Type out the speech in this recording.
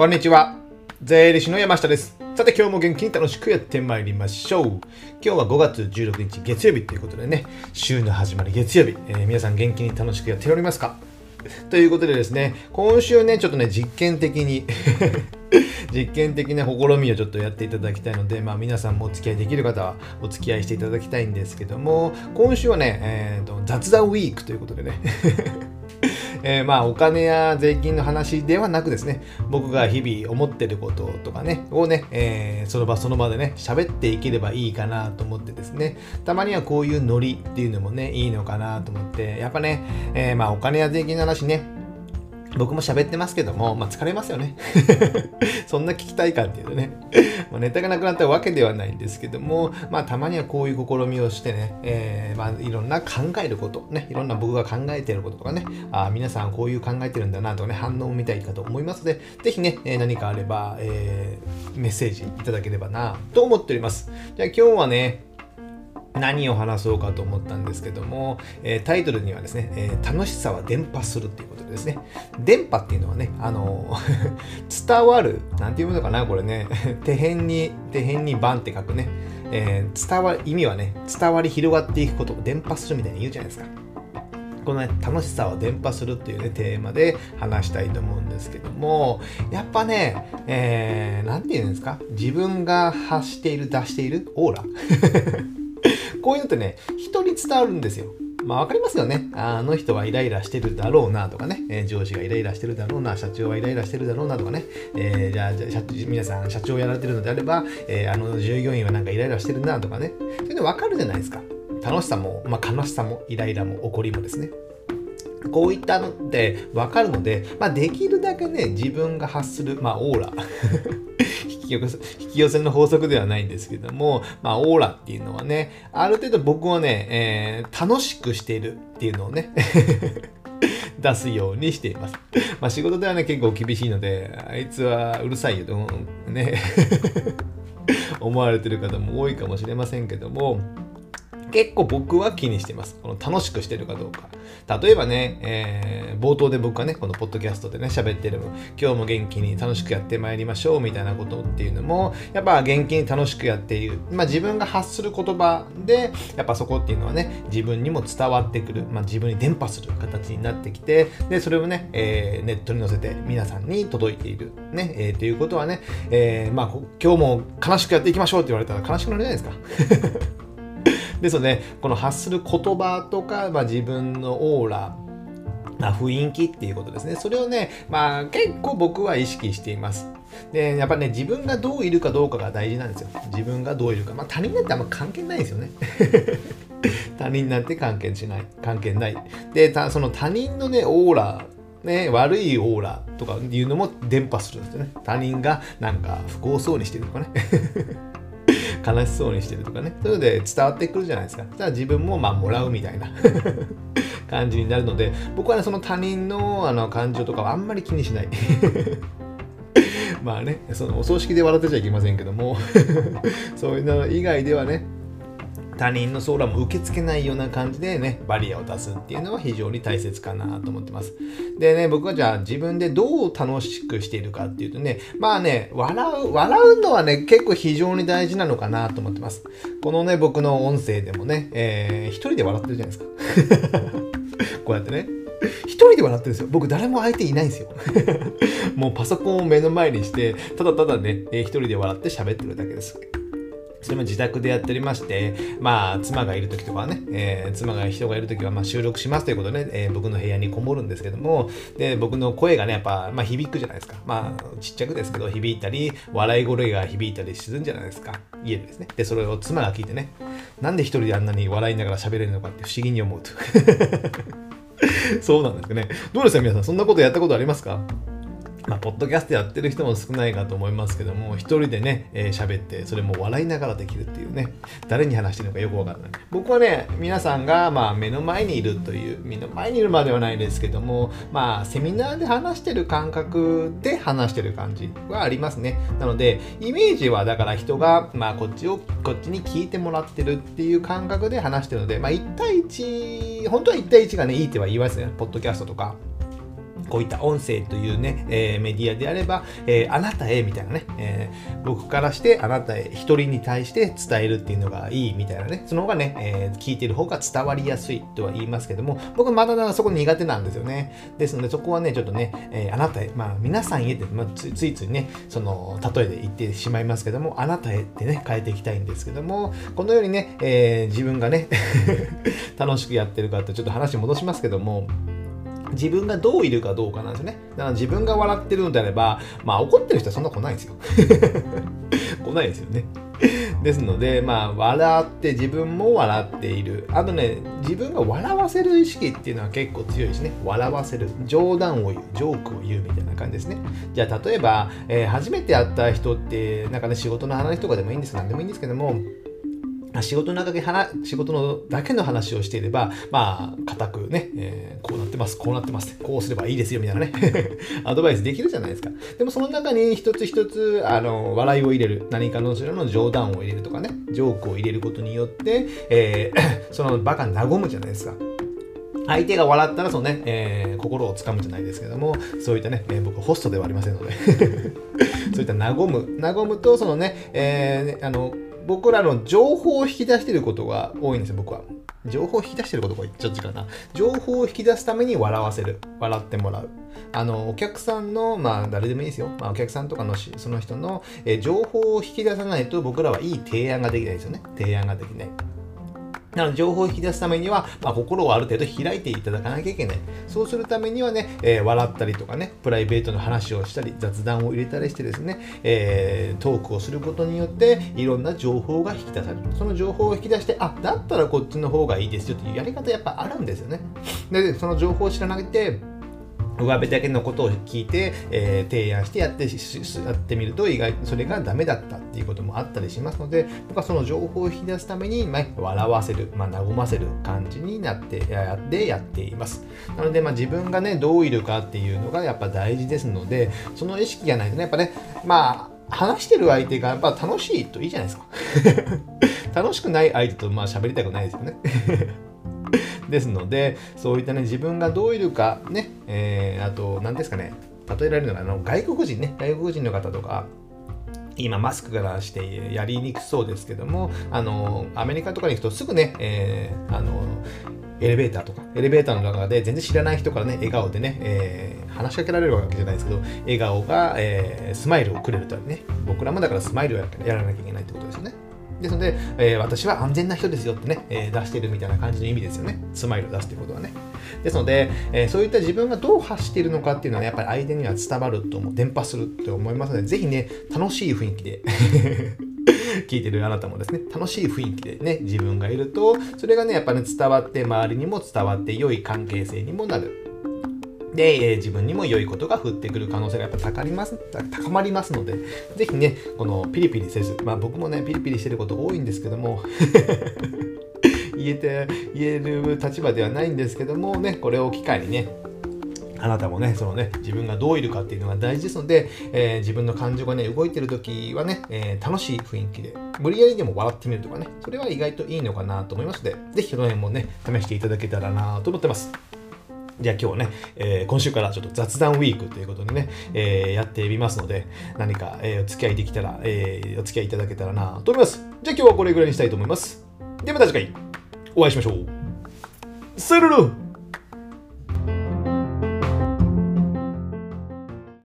こんにちは。税理士の山下です。さて今日も元気に楽しくやってまいりましょう。今日は5月16日月曜日ということでね、週の始まり月曜日、えー皆さん元気に楽しくやっておりますか？ということでですね、今週ね、ちょっとね、実験的に 実験的な試みをちょっとやっていただきたいので、まあ皆さんもお付き合いできる方はお付き合いしていただきたいんですけども、今週はね、えーと雑談ウィークということでね、えーまあお金や税金の話ではなくですね、僕が日々思ってることとかね、をね、えーその場その場でね、喋っていければいいかなと思ってですね、たまにはこういうノリっていうのもね、いいのかなと思って、やっぱね、えーまあお金や税金の話ね、僕も喋ってますけども、まあ疲れますよね。そんな聞きたいかっていうとね、まあネタがなくなったわけではないんですけども、まあたまにはこういう試みをしてね、えーまあいろんな考えること、ね、いろんな僕が考えてることとかね、あ皆さんこういう考えてるんだなとかね、反応を見たいかと思いますので、ぜひね、えー何かあれば、えーメッセージいただければなと思っております。じゃあ今日はね、何を話そうかと思ったんですけども、えータイトルにはですね、えー楽しさは伝播するっていうことですね、電波っていうのはね、あの 伝わる、なんていうのかな、これね、手辺に、手辺に番って書くね、えー伝わ意味はね、伝わり広がっていくことを伝播するみたいに言うじゃないですか。このね、楽しさを伝播するっていうね、テーマで話したいと思うんですけども、やっぱね、えー、て言うんですか、自分が発している、出しているオーラ。こういうのってね、人に伝わるんですよ。まあわかりますよね。あの人はイライラしてるだろうなとかね、えー上司がイライラしてるだろうな、社長はイライラしてるだろうなとかね、えーじゃあじゃあ皆さん社長をやられてるのであれば、えーあの従業員はなんかイライラしてるなとかね、そういうのわかるじゃないですか。楽しさも、まあ悲しさも、イライラも、怒りもですね。こういったのって分かるので、まあ、できるだけね、自分が発する、まあ、オーラき寄せ、引き寄せの法則ではないんですけども、まあ、オーラっていうのはね、ある程度僕はね、えー楽しくしているっていうのをね、出すようにしています。まあ、仕事ではね、結構厳しいので、あいつはうるさいよと、うね、思われてる方も多いかもしれませんけども、結構僕は気にしてます。この楽しくしてるかどうか。例えばね、えー冒頭で僕はね、このポッドキャストでね、喋ってる、今日も元気に楽しくやってまいりましょうみたいなことっていうのも、やっぱ元気に楽しくやっている。まあ自分が発する言葉で、やっぱそこっていうのはね、自分にも伝わってくる。まあ自分に伝播する形になってきて、で、それをね、えーネットに載せて皆さんに届いている。ね、えーということはね、えーまあ今日も悲しくやっていきましょうって言われたら悲しくなるじゃないですか。ですので、この発する言葉とか、まあ、自分のオーラ、まあ、雰囲気っていうことですね。それをね、まあ結構僕は意識しています。で、やっぱね、自分がどういるかどうかが大事なんですよ。自分がどういるか。まあ他人なんてあんま関係ないですよね。他人なんて関係しない。関係ない。で、たその他人のね、オーラ、ね、悪いオーラとかいうのも伝播するんですよね。他人がなんか不幸そうにしてるとかね。悲しそうにしてるとかね。そういうので伝わってくるじゃないですか。じゃあ自分もまあもらうみたいな 感じになるので、僕はね、その他人のあの感情とかはあんまり気にしない。まあね、そのお葬式で笑ってちゃいけませんけども、そういうの以外ではね、他人のソーラも受け付けないような感じでね、バリアを出すっていうのは非常に大切かなと思ってます。でね、僕はじゃあ自分でどう楽しくしているかっていうとね、まあね、笑う、笑うのはね、結構非常に大事なのかなと思ってます。このね、僕の音声でもね、えー一人で笑ってるじゃないですか。こうやってね。一人で笑ってるんですよ。僕誰も相手いないんですよ。もうパソコンを目の前にして、ただただね、一人で笑って喋ってるだけです。それも自宅でやっておりまして、まあ、妻がいる時とかはね、えー妻が人がいる時はまあ収録しますということでね、えー僕の部屋にこもるんですけども、で、僕の声がね、やっぱ、まあ、響くじゃないですか。まあ、ちっちゃくですけど、響いたり、笑い声が響いたりするんじゃないですか。家でですね。で、それを妻が聞いてね、なんで一人であんなに笑いながら喋れるのかって不思議に思うと。そうなんですかね。どうですか皆さん、そんなことやったことありますか？まあ、ポッドキャストやってる人も少ないかと思いますけども、一人でね、えー喋って、それも笑いながらできるっていうね、誰に話してるのかよくわからない。僕はね、皆さんが、まあ、目の前にいるという、目の前にいるまではないですけども、まあ、セミナーで話してる感覚で話してる感じはありますね。なので、イメージはだから人が、まあ、こっちを、こっちに聞いてもらってるっていう感覚で話してるので、まあ、1対1、本当は1対1がね、いいっては言いますね、ポッドキャストとか。こういった音声というね、えー、メディアであれば、えー、あなたへみたいなね、えー、僕からしてあなたへ一人に対して伝えるっていうのがいいみたいなね、その方がね、え聞いてる方が伝わりやすいとは言いますけども、僕まだまだそこ苦手なんですよね。ですので、そこはね、ちょっとね、えあなたへ、まあ皆さんへって、まあ、ついついね、その、例えで言ってしまいますけども、あなたへってね、変えていきたいんですけども、このようにね、え自分がね 楽しくやってるかってちょっと話戻しますけども、自分がどういるかどうかなんですよね。だから自分が笑ってるのであれば、まあ怒ってる人はそんな来ないんですよ。来ないですよね。ですので、まあ、笑って自分も笑っている。あとね、自分が笑わせる意識っていうのは結構強いしね。笑わせる。冗談を言う。ジョークを言うみたいな感じですね。じゃあ、例えば、えー、初めて会った人って、なんかね、仕事の話とかでもいいんです何でもいいんですけども、仕事の中で仕事のだけの話をしていれば、まあ、固くね、えー、こうなってます、こうなってます、こうすればいいですよ、みたいなね、アドバイスできるじゃないですか。でもその中に一つ一つ、あの、笑いを入れる、何かのそれの冗談を入れるとかね、ジョークを入れることによって、えー、その場が和むじゃないですか。相手が笑ったらそのね、えー、心をつかむじゃないですけども、そういったね、え、僕ホストではありませんので そういった和む、和むと、そのね、えー、あの、僕らの情報を引き出してることが多いんですよ、僕は。情報を引き出してることがちゃっちかな。情報を引き出すために笑わせる。笑ってもらう。あの、お客さんの、まあ、誰でもいいですよ。まあ、お客さんとかのその人の、え情報を引き出さないと僕らはいい提案ができないですよね。提案ができない。なので、情報を引き出すためには、まあ、心をある程度開いていただかなきゃいけない。そうするためにはね、えー、笑ったりとかね、プライベートの話をしたり、雑談を入れたりしてですね、えー、トークをすることによって、いろんな情報が引き出される。その情報を引き出して、あ、だったらこっちの方がいいですよっていうやり方やっぱあるんですよね。で、その情報を知らなくて、上辺だけのことを聞いて、えー、提案してやってやってみると意外とそれがダメだったっていうこともあったりしますので僕はその情報を引き出すために、まあ、笑わせる、まあ、和ませる感じになってやってやっています。なので、まあ、自分がねどういるかっていうのがやっぱ大事ですのでその意識がないとねやっぱねまあ話してる相手がやっぱ楽しいといいじゃないですか。楽しくない相手とまあ喋りたくないですよね。ですので、そういったね、自分がどういるか、ね、えー、あと、何ですかね、例えられるのが、あの外国人ね、外国人の方とか、今マスクからしてやりにくそうですけども、あの、アメリカとかに行くとすぐね、えー、あの、エレベーターとか、エレベーターの中で全然知らない人からね、笑顔でね、えー、話しかけられるわけじゃないですけど、笑顔が、えー、スマイルをくれるとね、僕らもだからスマイルをやらなきゃいけないってことですよね。ですので、えー、私は安全な人ですよってね、えー、出してるみたいな感じの意味ですよね。スマイルを出すということはね。ですので、えー、そういった自分がどう発しているのかっていうのは、ね、やっぱり相手には伝わると思う、伝播すると思いますので、ぜひね、楽しい雰囲気で 聞いてるあなたもですね、楽しい雰囲気でね、自分がいると、それがね、やっぱね、伝わって、周りにも伝わって良い関係性にもなる。で、えー、自分にも良いことが降ってくる可能性がやっぱ高ります高まりますので、ぜひね、このピリピリせず、まあ僕もね、ピリピリしてること多いんですけども、言えて、言える立場ではないんですけどもね、これを機会にね、あなたもね、そのね、自分がどういるかっていうのが大事ですので、えー、自分の感情がね、動いてる時はね、えー、楽しい雰囲気で、無理やりでも笑ってみるとかね、それは意外といいのかなと思いますので、ぜひその辺もね、試していただけたらなと思ってます。じゃあ今日ね、えー、今週からちょっと雑談ウィークということでね、えー、やってみますので、何か、えー、お付き合いできたら、えー、お付き合いいただけたらなと思います。じゃあ今日はこれぐらいにしたいと思います。ではまた次回、お会いしましょう。さよなら